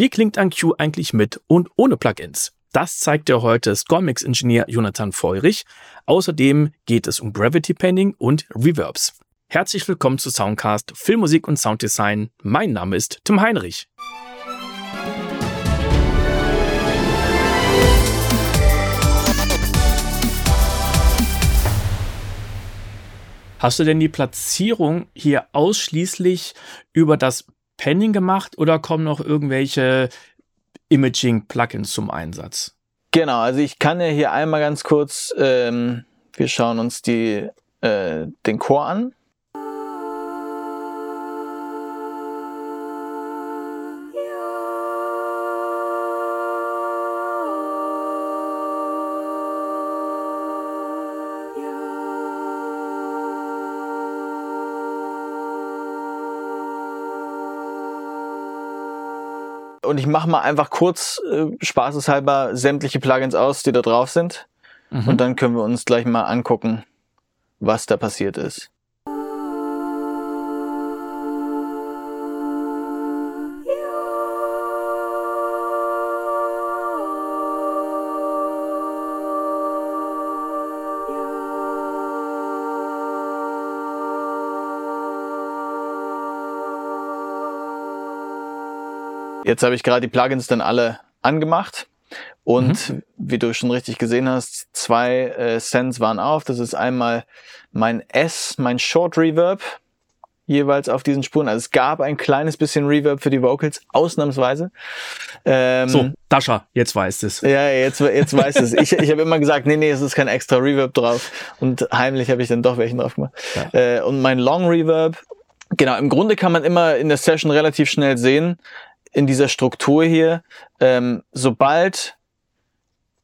Wie klingt ein Cue eigentlich mit und ohne Plugins? Das zeigt dir heute Scoremix-Ingenieur Jonathan Feurich. Außerdem geht es um Gravity Painting und Reverbs. Herzlich willkommen zu Soundcast Filmmusik und Sounddesign. Mein Name ist Tim Heinrich. Hast du denn die Platzierung hier ausschließlich über das Panning gemacht oder kommen noch irgendwelche Imaging-Plugins zum Einsatz? Genau, also ich kann ja hier einmal ganz kurz, ähm, wir schauen uns die, äh, den Core an. Und ich mache mal einfach kurz äh, spaßeshalber sämtliche Plugins aus, die da drauf sind. Mhm. Und dann können wir uns gleich mal angucken, was da passiert ist. Jetzt habe ich gerade die Plugins dann alle angemacht. Und mhm. wie du schon richtig gesehen hast, zwei äh, Sends waren auf. Das ist einmal mein S, mein Short Reverb, jeweils auf diesen Spuren. Also es gab ein kleines bisschen Reverb für die Vocals, ausnahmsweise. Ähm, so, Dasha, jetzt weißt es. Ja, jetzt, jetzt weißt es. Ich, ich habe immer gesagt, nee, nee, es ist kein extra Reverb drauf. Und heimlich habe ich dann doch welchen drauf gemacht. Ja. Äh, und mein Long Reverb, genau, im Grunde kann man immer in der Session relativ schnell sehen, in dieser Struktur hier, ähm, sobald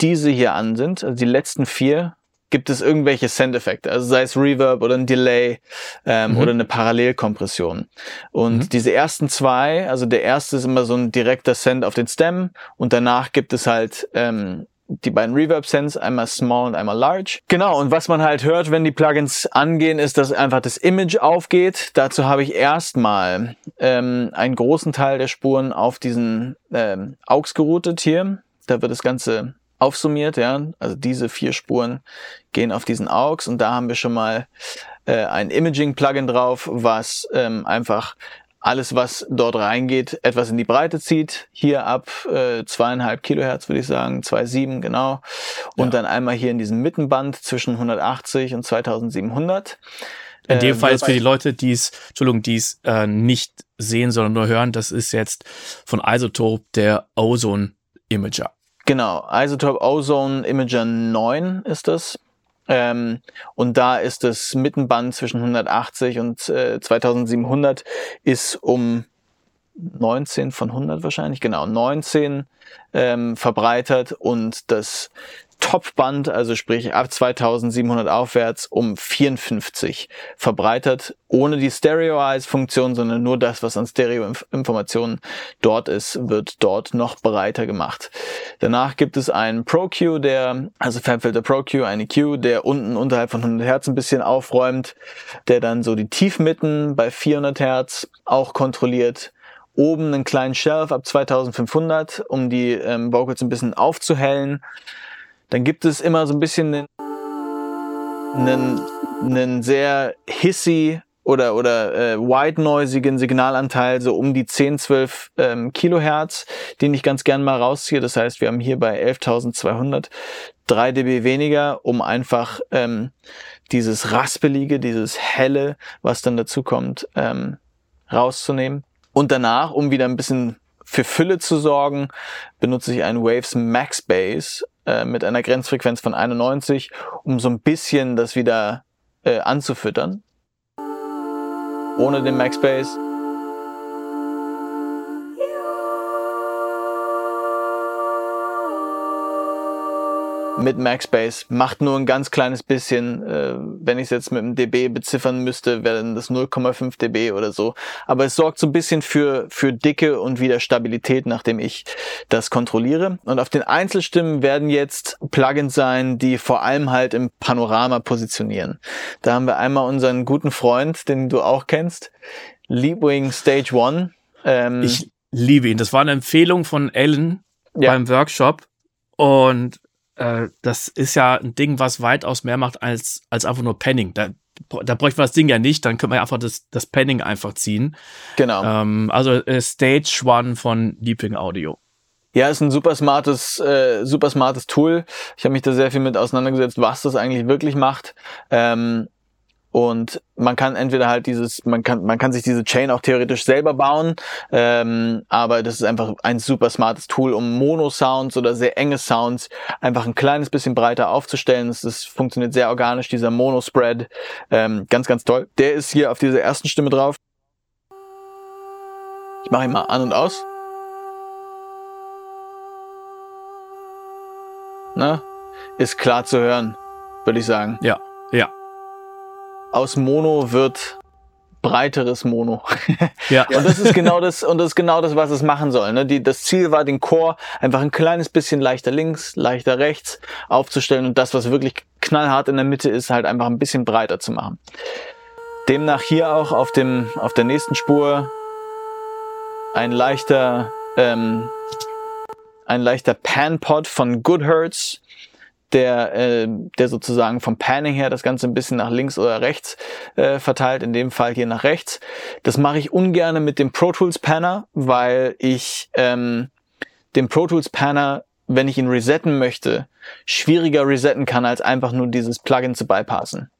diese hier an sind, also die letzten vier, gibt es irgendwelche Send-Effekte, also sei es Reverb oder ein Delay ähm, mhm. oder eine Parallelkompression. Und mhm. diese ersten zwei, also der erste ist immer so ein direkter Send auf den Stem und danach gibt es halt ähm, die beiden Reverb Sends, einmal Small und einmal Large. Genau, und was man halt hört, wenn die Plugins angehen, ist, dass einfach das Image aufgeht. Dazu habe ich erstmal ähm, einen großen Teil der Spuren auf diesen ähm, AUX geroutet hier. Da wird das Ganze aufsummiert, ja. Also diese vier Spuren gehen auf diesen AUX und da haben wir schon mal äh, ein Imaging-Plugin drauf, was ähm, einfach alles, was dort reingeht, etwas in die Breite zieht. Hier ab äh, zweieinhalb Kilohertz würde ich sagen, 2,7 genau. Und ja. dann einmal hier in diesem Mittenband zwischen 180 und 2700. In dem äh, Fall ist für die Leute, die es, Entschuldigung, die es äh, nicht sehen, sondern nur hören, das ist jetzt von Isotope der Ozone Imager. Genau, Isotope Ozone Imager 9 ist das. Ähm, und da ist das Mittenband zwischen 180 und äh, 2700 ist um 19 von 100 wahrscheinlich, genau, 19 ähm, verbreitert und das Topband, also sprich ab 2700 aufwärts, um 54 verbreitert, ohne die Stereo-Eyes-Funktion, sondern nur das, was an Stereo-Informationen dort ist, wird dort noch breiter gemacht. Danach gibt es einen Pro-Q, der, also Fabfilter Pro-Q, eine Q, der unten unterhalb von 100 Hertz ein bisschen aufräumt, der dann so die Tiefmitten bei 400 Hertz auch kontrolliert oben einen kleinen Shelf ab 2500, um die ähm, Vocals ein bisschen aufzuhellen. Dann gibt es immer so ein bisschen einen, einen, einen sehr hissy oder, oder äh, white-noisigen Signalanteil, so um die 10, 12 ähm, Kilohertz, den ich ganz gern mal rausziehe. Das heißt, wir haben hier bei 11.200 3 dB weniger, um einfach ähm, dieses raspelige, dieses helle, was dann dazu kommt, ähm, rauszunehmen. Und danach, um wieder ein bisschen für Fülle zu sorgen, benutze ich einen Waves Max Bass äh, mit einer Grenzfrequenz von 91, um so ein bisschen das wieder äh, anzufüttern. Ohne den Max Bass mit MaxBase. Macht nur ein ganz kleines bisschen, äh, wenn ich es jetzt mit einem dB beziffern müsste, wären das 0,5 dB oder so. Aber es sorgt so ein bisschen für, für Dicke und wieder Stabilität, nachdem ich das kontrolliere. Und auf den Einzelstimmen werden jetzt Plugins sein, die vor allem halt im Panorama positionieren. Da haben wir einmal unseren guten Freund, den du auch kennst, Leapwing Stage One. Ähm, ich liebe ihn. Das war eine Empfehlung von Ellen ja. beim Workshop. Und äh, das ist ja ein Ding, was weitaus mehr macht als, als einfach nur Penning. Da, da bräuchte man das Ding ja nicht, dann könnte man einfach das, das Penning einfach ziehen. Genau. Ähm, also äh, Stage One von Leaping Audio. Ja, ist ein super smartes, äh, super smartes Tool. Ich habe mich da sehr viel mit auseinandergesetzt, was das eigentlich wirklich macht. Ähm, und man kann entweder halt dieses, man kann, man kann sich diese Chain auch theoretisch selber bauen, ähm, aber das ist einfach ein super smartes Tool, um Mono-Sounds oder sehr enge Sounds einfach ein kleines bisschen breiter aufzustellen. Das, das funktioniert sehr organisch, dieser Mono-Spread. Ähm, ganz, ganz toll. Der ist hier auf dieser ersten Stimme drauf. Ich mache ihn mal an und aus. Na, ist klar zu hören, würde ich sagen. Ja, ja aus Mono wird breiteres Mono. ja. Und das ist genau das, und das ist genau das, was es machen soll. Ne? Die, das Ziel war, den Chor einfach ein kleines bisschen leichter links, leichter rechts aufzustellen und das, was wirklich knallhart in der Mitte ist, halt einfach ein bisschen breiter zu machen. Demnach hier auch auf dem, auf der nächsten Spur ein leichter, ähm, ein leichter Pan-Pod von Goodhertz der, äh, der sozusagen vom Panning her das Ganze ein bisschen nach links oder rechts äh, verteilt, in dem Fall hier nach rechts. Das mache ich ungerne mit dem Pro Tools Panner, weil ich ähm, den Pro Tools Panner, wenn ich ihn resetten möchte, schwieriger resetten kann, als einfach nur dieses Plugin zu bypassen.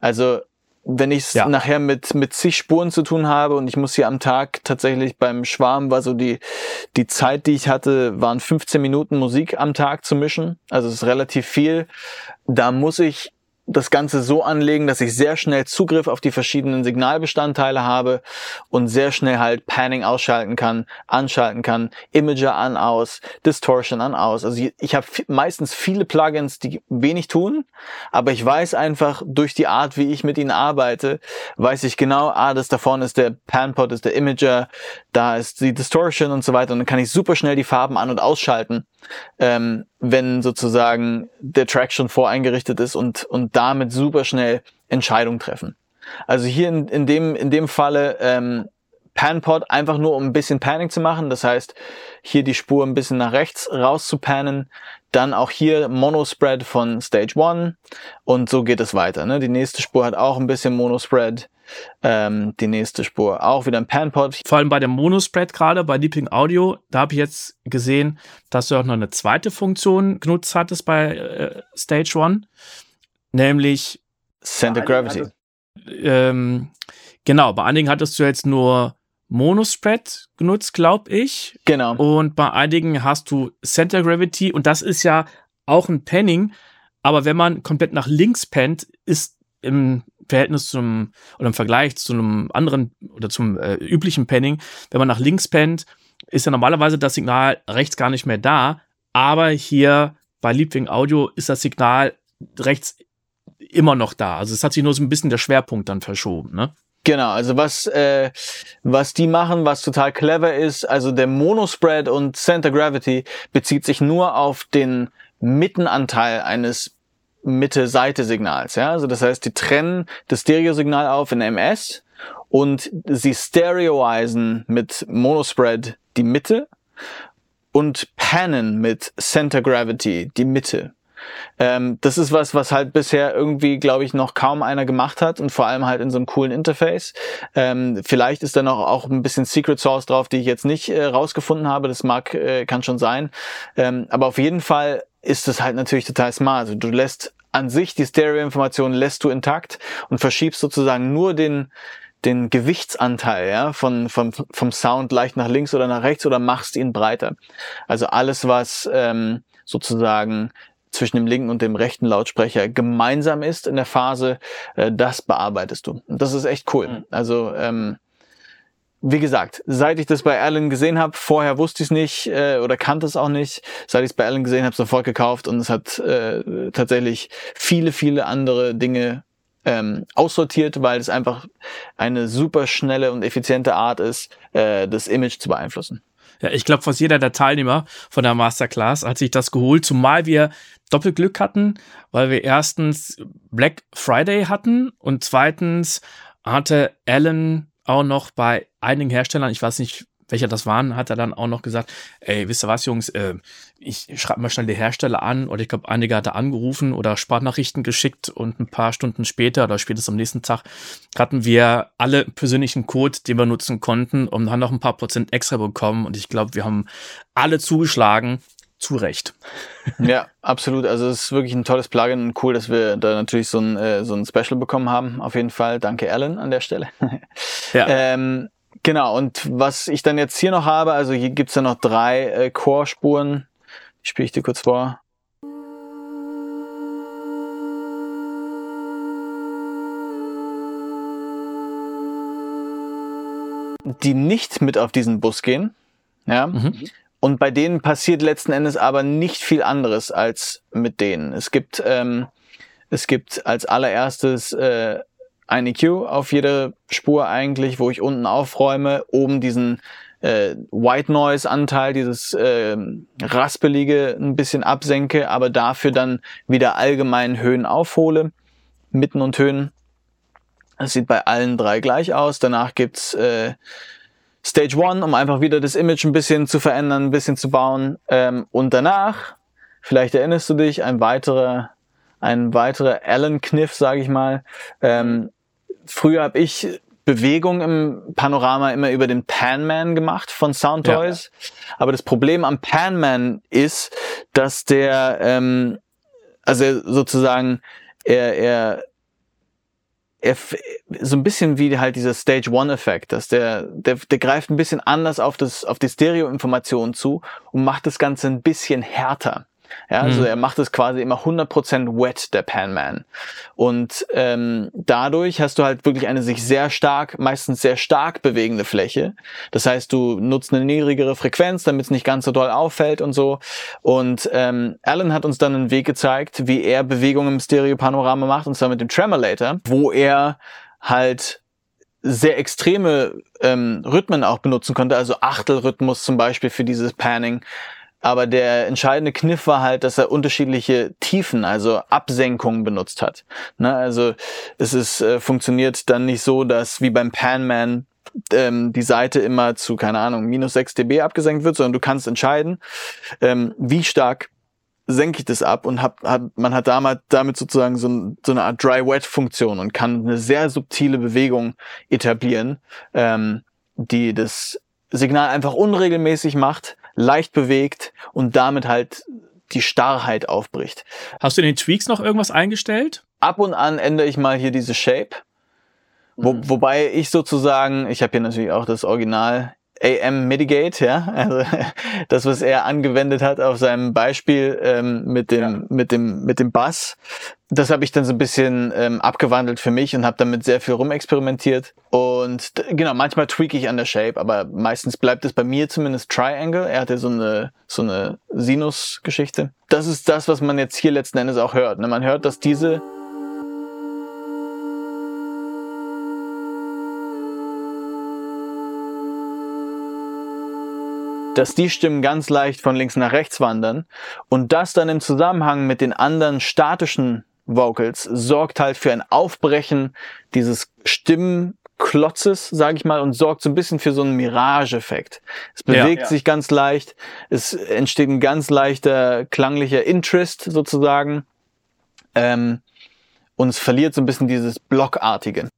Also wenn ich es ja. nachher mit, mit zig Spuren zu tun habe und ich muss hier am Tag tatsächlich beim Schwarm war so die, die Zeit, die ich hatte, waren 15 Minuten Musik am Tag zu mischen. Also es ist relativ viel. Da muss ich das Ganze so anlegen, dass ich sehr schnell Zugriff auf die verschiedenen Signalbestandteile habe und sehr schnell halt Panning ausschalten kann, anschalten kann, Imager an, aus, Distortion an, aus. Also ich habe meistens viele Plugins, die wenig tun, aber ich weiß einfach durch die Art, wie ich mit ihnen arbeite, weiß ich genau, ah, das da vorne ist der Panpot, ist der Imager, da ist die Distortion und so weiter und dann kann ich super schnell die Farben an- und ausschalten ähm, wenn sozusagen der Track schon voreingerichtet ist und, und damit super schnell Entscheidungen treffen. Also hier in, in, dem, in dem Falle ähm, Panpod einfach nur um ein bisschen Panning zu machen. Das heißt, hier die Spur ein bisschen nach rechts raus zu pannen. Dann auch hier Monospread von Stage 1 und so geht es weiter. Ne? Die nächste Spur hat auch ein bisschen Monospread. Ähm, die nächste Spur auch wieder ein Panpod. Vor allem bei dem Monospread gerade, bei Leaping Audio, da habe ich jetzt gesehen, dass du auch noch eine zweite Funktion genutzt hattest bei äh, Stage 1, nämlich Center Gravity. ähm, genau, bei einigen hattest du jetzt nur Monospread genutzt, glaube ich. Genau. Und bei einigen hast du Center Gravity und das ist ja auch ein Panning, aber wenn man komplett nach links pennt, ist im Verhältnis zum oder im Vergleich zu einem anderen oder zum äh, üblichen Penning, wenn man nach links pennt, ist ja normalerweise das Signal rechts gar nicht mehr da, aber hier bei Leapwing Audio ist das Signal rechts immer noch da. Also es hat sich nur so ein bisschen der Schwerpunkt dann verschoben, ne? Genau, also was, äh, was die machen, was total clever ist, also der Monospread und Center Gravity bezieht sich nur auf den Mittenanteil eines Mitte-Seite-Signals. Ja? Also das heißt, die trennen das Stereosignal auf in MS und sie stereoisen mit Monospread die Mitte und pannen mit Center Gravity die Mitte. Ähm, das ist was, was halt bisher irgendwie, glaube ich, noch kaum einer gemacht hat und vor allem halt in so einem coolen Interface. Ähm, vielleicht ist da noch auch ein bisschen Secret Source drauf, die ich jetzt nicht äh, rausgefunden habe. Das mag, äh, kann schon sein. Ähm, aber auf jeden Fall ist es halt natürlich total smart. Also du lässt an sich die Stereo-Information lässt du intakt und verschiebst sozusagen nur den den Gewichtsanteil ja, von, vom, vom Sound leicht nach links oder nach rechts oder machst ihn breiter. Also alles, was ähm, sozusagen zwischen dem linken und dem rechten Lautsprecher gemeinsam ist in der Phase, äh, das bearbeitest du. Das ist echt cool. Mhm. Also ähm, wie gesagt, seit ich das bei Allen gesehen habe, vorher wusste ich es nicht äh, oder kannte es auch nicht. Seit ich es bei Allen gesehen habe, sofort gekauft und es hat äh, tatsächlich viele, viele andere Dinge ähm, aussortiert, weil es einfach eine super schnelle und effiziente Art ist, äh, das Image zu beeinflussen. Ja, ich glaube, fast jeder der Teilnehmer von der Masterclass hat sich das geholt, zumal wir Doppelglück hatten, weil wir erstens Black Friday hatten und zweitens hatte Alan auch noch bei einigen Herstellern, ich weiß nicht welcher das waren, hat er dann auch noch gesagt, ey, wisst ihr was, Jungs, äh, ich schreibe mal schnell die Hersteller an oder ich glaube, einige hat er angerufen oder Sprachnachrichten geschickt und ein paar Stunden später oder spätestens am nächsten Tag hatten wir alle persönlichen Code, den wir nutzen konnten und haben noch ein paar Prozent extra bekommen und ich glaube, wir haben alle zugeschlagen zu Recht. Ja, absolut. Also es ist wirklich ein tolles Plugin und cool, dass wir da natürlich so ein, äh, so ein Special bekommen haben. Auf jeden Fall. Danke, Alan, an der Stelle. Ja. ähm, genau, und was ich dann jetzt hier noch habe, also hier gibt's ja noch drei äh, Core-Spuren. Die spiele ich dir kurz vor. Die nicht mit auf diesen Bus gehen. Ja. Mhm. Und bei denen passiert letzten Endes aber nicht viel anderes als mit denen. Es gibt, ähm, es gibt als allererstes äh, ein EQ auf jeder Spur eigentlich, wo ich unten aufräume, oben diesen äh, White Noise Anteil, dieses äh, raspelige ein bisschen absenke, aber dafür dann wieder allgemein Höhen aufhole, Mitten und Höhen. Das sieht bei allen drei gleich aus. Danach gibt's äh, Stage One, um einfach wieder das Image ein bisschen zu verändern, ein bisschen zu bauen. Ähm, und danach, vielleicht erinnerst du dich, ein weiterer, ein weiterer Allen-Kniff, sage ich mal. Ähm, früher habe ich Bewegung im Panorama immer über den Panman gemacht von Soundtoys. Ja. Aber das Problem am Panman ist, dass der, ähm, also sozusagen, er, er er, so ein bisschen wie halt dieser Stage One Effekt, dass der, der, der greift ein bisschen anders auf das, auf die Stereo-Information zu und macht das Ganze ein bisschen härter. Ja, also mhm. er macht es quasi immer 100% wet, der Panman. Und ähm, dadurch hast du halt wirklich eine sich sehr stark, meistens sehr stark bewegende Fläche. Das heißt, du nutzt eine niedrigere Frequenz, damit es nicht ganz so doll auffällt und so. Und ähm, Alan hat uns dann einen Weg gezeigt, wie er Bewegungen im Stereo-Panorama macht, und zwar mit dem Tremolator, wo er halt sehr extreme ähm, Rhythmen auch benutzen konnte, also Achtelrhythmus zum Beispiel für dieses Panning aber der entscheidende Kniff war halt, dass er unterschiedliche Tiefen, also Absenkungen benutzt hat. Ne? Also es ist, äh, funktioniert dann nicht so, dass wie beim Panman ähm, die Seite immer zu, keine Ahnung, minus 6 dB abgesenkt wird, sondern du kannst entscheiden, ähm, wie stark senke ich das ab und hab, hat, man hat damit, damit sozusagen so, so eine Art Dry-Wet-Funktion und kann eine sehr subtile Bewegung etablieren, ähm, die das Signal einfach unregelmäßig macht, leicht bewegt und damit halt die Starrheit aufbricht. Hast du in den Tweaks noch irgendwas eingestellt? Ab und an ändere ich mal hier diese Shape. Wo, mhm. Wobei ich sozusagen, ich habe hier natürlich auch das Original AM Mitigate, ja, also das, was er angewendet hat auf seinem Beispiel ähm, mit dem ja. mit dem mit dem Bass, das habe ich dann so ein bisschen ähm, abgewandelt für mich und habe damit sehr viel rumexperimentiert und genau manchmal tweak ich an der Shape, aber meistens bleibt es bei mir zumindest Triangle. Er hatte so eine so eine Sinus-Geschichte. Das ist das, was man jetzt hier letzten Endes auch hört. Ne? Man hört, dass diese dass die Stimmen ganz leicht von links nach rechts wandern und das dann im Zusammenhang mit den anderen statischen Vocals sorgt halt für ein Aufbrechen dieses Stimmenklotzes, sage ich mal, und sorgt so ein bisschen für so einen Mirage-Effekt. Es bewegt ja, ja. sich ganz leicht, es entsteht ein ganz leichter klanglicher Interest sozusagen ähm, und es verliert so ein bisschen dieses Blockartige.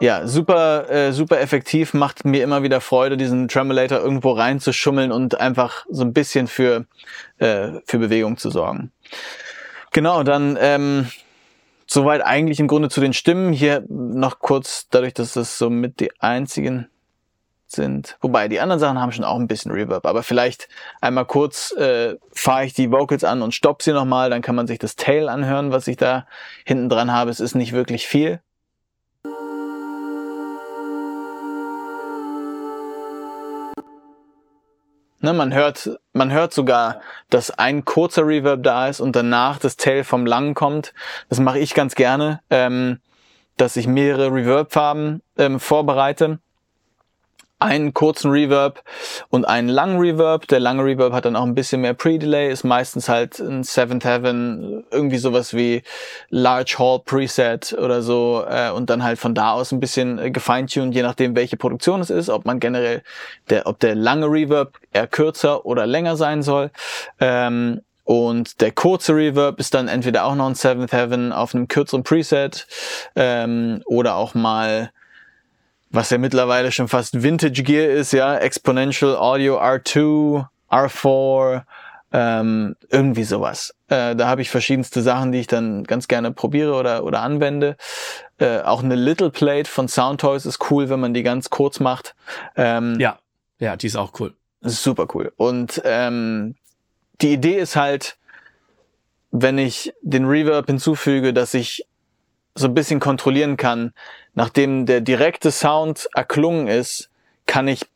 Ja, super, äh, super effektiv, macht mir immer wieder Freude, diesen Tremolator irgendwo reinzuschummeln und einfach so ein bisschen für, äh, für Bewegung zu sorgen. Genau, dann ähm, soweit eigentlich im Grunde zu den Stimmen. Hier noch kurz, dadurch, dass das so mit die einzigen sind. Wobei, die anderen Sachen haben schon auch ein bisschen Reverb. Aber vielleicht einmal kurz äh, fahre ich die Vocals an und stopp sie nochmal. Dann kann man sich das Tail anhören, was ich da hinten dran habe. Es ist nicht wirklich viel. Ne, man hört, man hört sogar, dass ein kurzer Reverb da ist und danach das Tail vom langen kommt. Das mache ich ganz gerne, ähm, dass ich mehrere Reverb-Farben ähm, vorbereite. Einen kurzen Reverb und einen langen Reverb. Der lange Reverb hat dann auch ein bisschen mehr Pre-Delay, ist meistens halt ein Seventh Heaven, irgendwie sowas wie Large Hall Preset oder so äh, und dann halt von da aus ein bisschen äh, gefeintuned, je nachdem welche Produktion es ist, ob man generell, der, ob der lange Reverb eher kürzer oder länger sein soll. Ähm, und der kurze Reverb ist dann entweder auch noch ein Seventh Heaven auf einem kürzeren Preset ähm, oder auch mal was ja mittlerweile schon fast Vintage Gear ist, ja, Exponential Audio R2, R4, ähm, irgendwie sowas. Äh, da habe ich verschiedenste Sachen, die ich dann ganz gerne probiere oder, oder anwende. Äh, auch eine Little Plate von Soundtoys ist cool, wenn man die ganz kurz macht. Ähm, ja, ja, die ist auch cool. Super cool. Und ähm, die Idee ist halt, wenn ich den Reverb hinzufüge, dass ich so ein bisschen kontrollieren kann, nachdem der direkte Sound erklungen ist, kann ich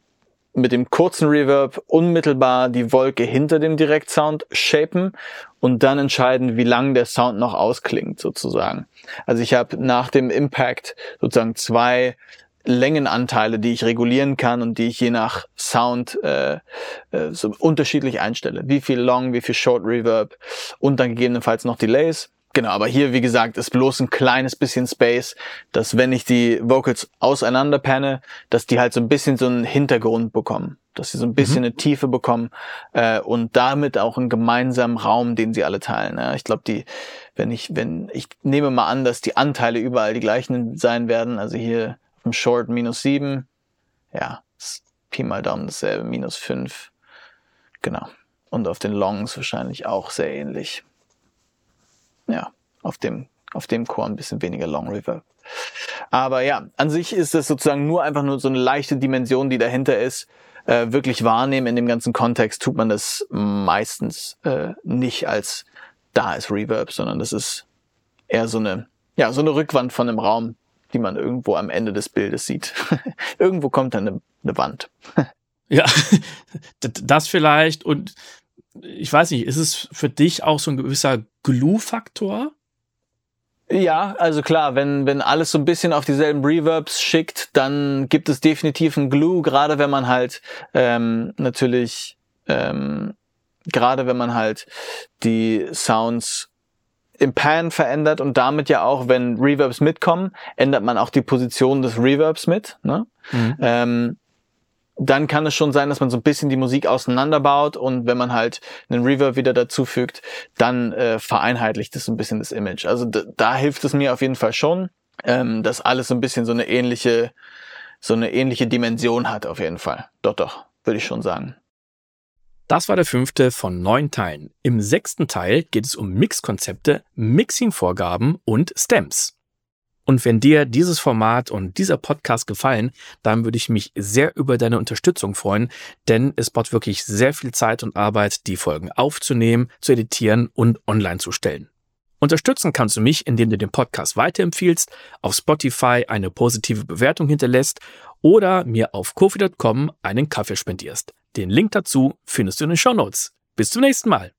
mit dem kurzen Reverb unmittelbar die Wolke hinter dem Direktsound shapen und dann entscheiden, wie lang der Sound noch ausklingt, sozusagen. Also ich habe nach dem Impact sozusagen zwei Längenanteile, die ich regulieren kann und die ich je nach Sound äh, äh, so unterschiedlich einstelle. Wie viel Long, wie viel Short Reverb und dann gegebenenfalls noch Delays. Genau, aber hier, wie gesagt, ist bloß ein kleines bisschen Space, dass wenn ich die Vocals auseinander panne, dass die halt so ein bisschen so einen Hintergrund bekommen, dass sie so ein bisschen mhm. eine Tiefe bekommen äh, und damit auch einen gemeinsamen Raum, den sie alle teilen. Ja. Ich glaube, die, wenn ich, wenn ich nehme mal an, dass die Anteile überall die gleichen sein werden, also hier im Short minus sieben, ja, Pi mal Daumen dasselbe, minus fünf, genau. Und auf den Longs wahrscheinlich auch sehr ähnlich ja, auf dem, auf dem Chor ein bisschen weniger Long Reverb. Aber ja, an sich ist es sozusagen nur einfach nur so eine leichte Dimension, die dahinter ist. Äh, wirklich wahrnehmen in dem ganzen Kontext tut man das meistens äh, nicht als da ist Reverb, sondern das ist eher so eine, ja, so eine Rückwand von einem Raum, die man irgendwo am Ende des Bildes sieht. irgendwo kommt dann eine, eine Wand. ja, das vielleicht und ich weiß nicht, ist es für dich auch so ein gewisser Glue-Faktor? Ja, also klar, wenn, wenn alles so ein bisschen auf dieselben Reverbs schickt, dann gibt es definitiv ein Glue, gerade wenn man halt ähm, natürlich, ähm, gerade wenn man halt die Sounds im Pan verändert und damit ja auch, wenn Reverbs mitkommen, ändert man auch die Position des Reverbs mit. Ne? Mhm. Ähm, dann kann es schon sein, dass man so ein bisschen die Musik auseinanderbaut und wenn man halt einen Reverb wieder dazufügt, dann äh, vereinheitlicht es so ein bisschen das Image. Also da hilft es mir auf jeden Fall schon, ähm, dass alles so ein bisschen so eine ähnliche, so eine ähnliche Dimension hat auf jeden Fall. Doch, doch, würde ich schon sagen. Das war der fünfte von neun Teilen. Im sechsten Teil geht es um Mixkonzepte, Mixing-Vorgaben und Stems. Und wenn dir dieses Format und dieser Podcast gefallen, dann würde ich mich sehr über deine Unterstützung freuen, denn es braucht wirklich sehr viel Zeit und Arbeit, die Folgen aufzunehmen, zu editieren und online zu stellen. Unterstützen kannst du mich, indem du den Podcast weiterempfiehlst, auf Spotify eine positive Bewertung hinterlässt oder mir auf kofi.com einen Kaffee spendierst. Den Link dazu findest du in den Show Notes. Bis zum nächsten Mal.